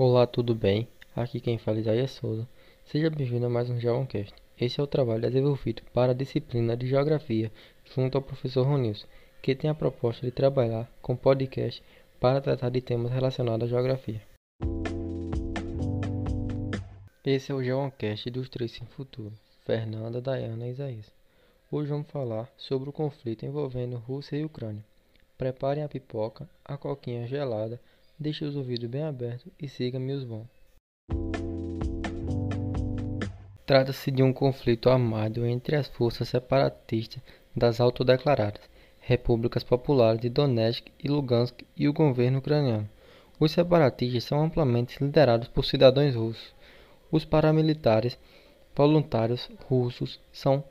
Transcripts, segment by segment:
Olá, tudo bem? Aqui quem fala é Isaías Souza. Seja bem-vindo a mais um Geoncast. Esse é o trabalho desenvolvido para a disciplina de Geografia junto ao professor Ronilson, que tem a proposta de trabalhar com podcast para tratar de temas relacionados à geografia. Esse é o Geoncast dos Três Sem Futuro, Fernanda, Dayana e Isaías. Hoje vamos falar sobre o conflito envolvendo Rússia e Ucrânia. Preparem a pipoca, a coquinha gelada, deixe os ouvidos bem abertos e siga meus bons. Trata-se de um conflito armado entre as forças separatistas das autodeclaradas Repúblicas Populares de Donetsk e Lugansk e o governo ucraniano. Os separatistas são amplamente liderados por cidadãos russos. Os paramilitares voluntários russos são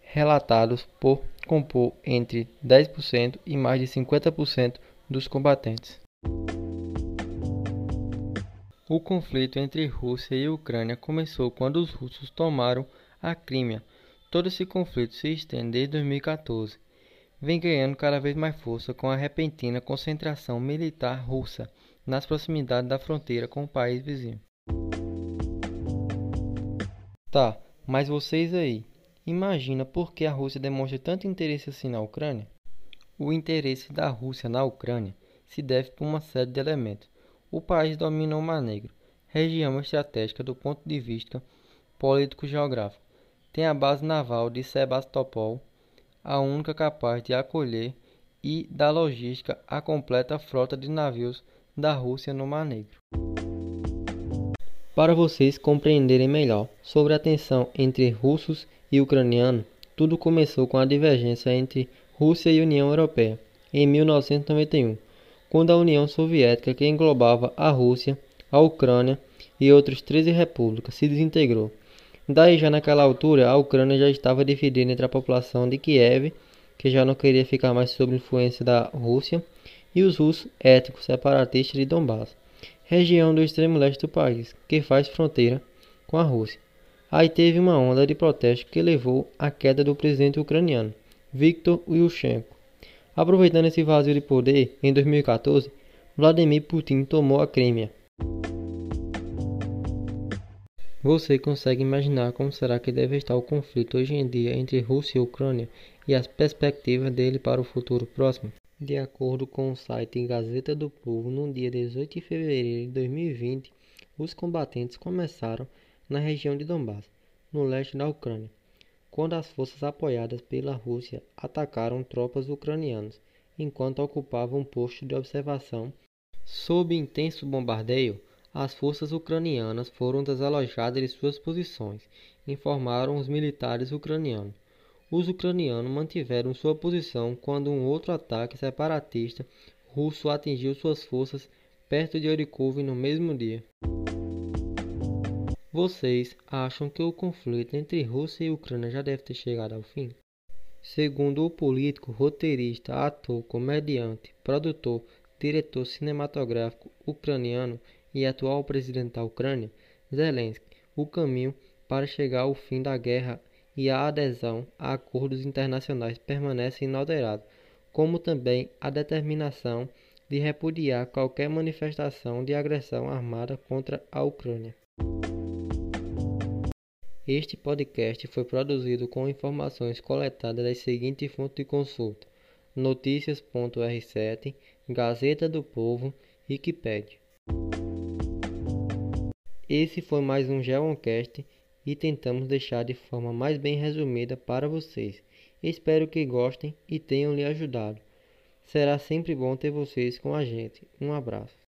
relatados por compor entre 10% e mais de 50% dos combatentes. O conflito entre Rússia e Ucrânia começou quando os russos tomaram a Crímea. Todo esse conflito se estende desde 2014. Vem ganhando cada vez mais força com a repentina concentração militar russa nas proximidades da fronteira com o país vizinho. Tá, mas vocês aí, Imagina por que a Rússia demonstra tanto interesse assim na Ucrânia? O interesse da Rússia na Ucrânia se deve por uma série de elementos. O país domina o Mar Negro, região estratégica do ponto de vista político-geográfico. Tem a base naval de Sebastopol, a única capaz de acolher e dar logística à completa frota de navios da Rússia no Mar Negro. Para vocês compreenderem melhor sobre a tensão entre russos e ucraniano, tudo começou com a divergência entre Rússia e União Europeia em 1991, quando a União Soviética, que englobava a Rússia, a Ucrânia e outras 13 repúblicas, se desintegrou. Daí, já naquela altura, a Ucrânia já estava dividida entre a população de Kiev, que já não queria ficar mais sob influência da Rússia, e os russos étnicos separatistas de Donbass, região do extremo leste do país, que faz fronteira com a Rússia. Aí teve uma onda de protesto que levou à queda do presidente ucraniano, Viktor Yushchenko. Aproveitando esse vazio de poder, em 2014, Vladimir Putin tomou a Crimea. Você consegue imaginar como será que deve estar o conflito hoje em dia entre Rússia e Ucrânia e as perspectivas dele para o futuro próximo? De acordo com o site Gazeta do Povo, no dia 18 de fevereiro de 2020, os combatentes começaram na região de Donbass, no leste da Ucrânia, quando as forças apoiadas pela Rússia atacaram tropas ucranianas enquanto ocupavam um posto de observação. Sob intenso bombardeio, as forças ucranianas foram desalojadas de suas posições, informaram os militares ucranianos. Os ucranianos mantiveram sua posição quando um outro ataque separatista russo atingiu suas forças perto de Orikov no mesmo dia. Vocês acham que o conflito entre Rússia e Ucrânia já deve ter chegado ao fim? Segundo o político, roteirista, ator, comediante, produtor, diretor cinematográfico ucraniano e atual presidente da Ucrânia, Zelensky, o caminho para chegar ao fim da guerra e a adesão a acordos internacionais permanece inalterado, como também a determinação de repudiar qualquer manifestação de agressão armada contra a Ucrânia. Este podcast foi produzido com informações coletadas das seguintes fontes de consulta: notícias.r7, Gazeta do Povo, Wikipedia. Esse foi mais um Geoncast e tentamos deixar de forma mais bem resumida para vocês. Espero que gostem e tenham lhe ajudado. Será sempre bom ter vocês com a gente. Um abraço.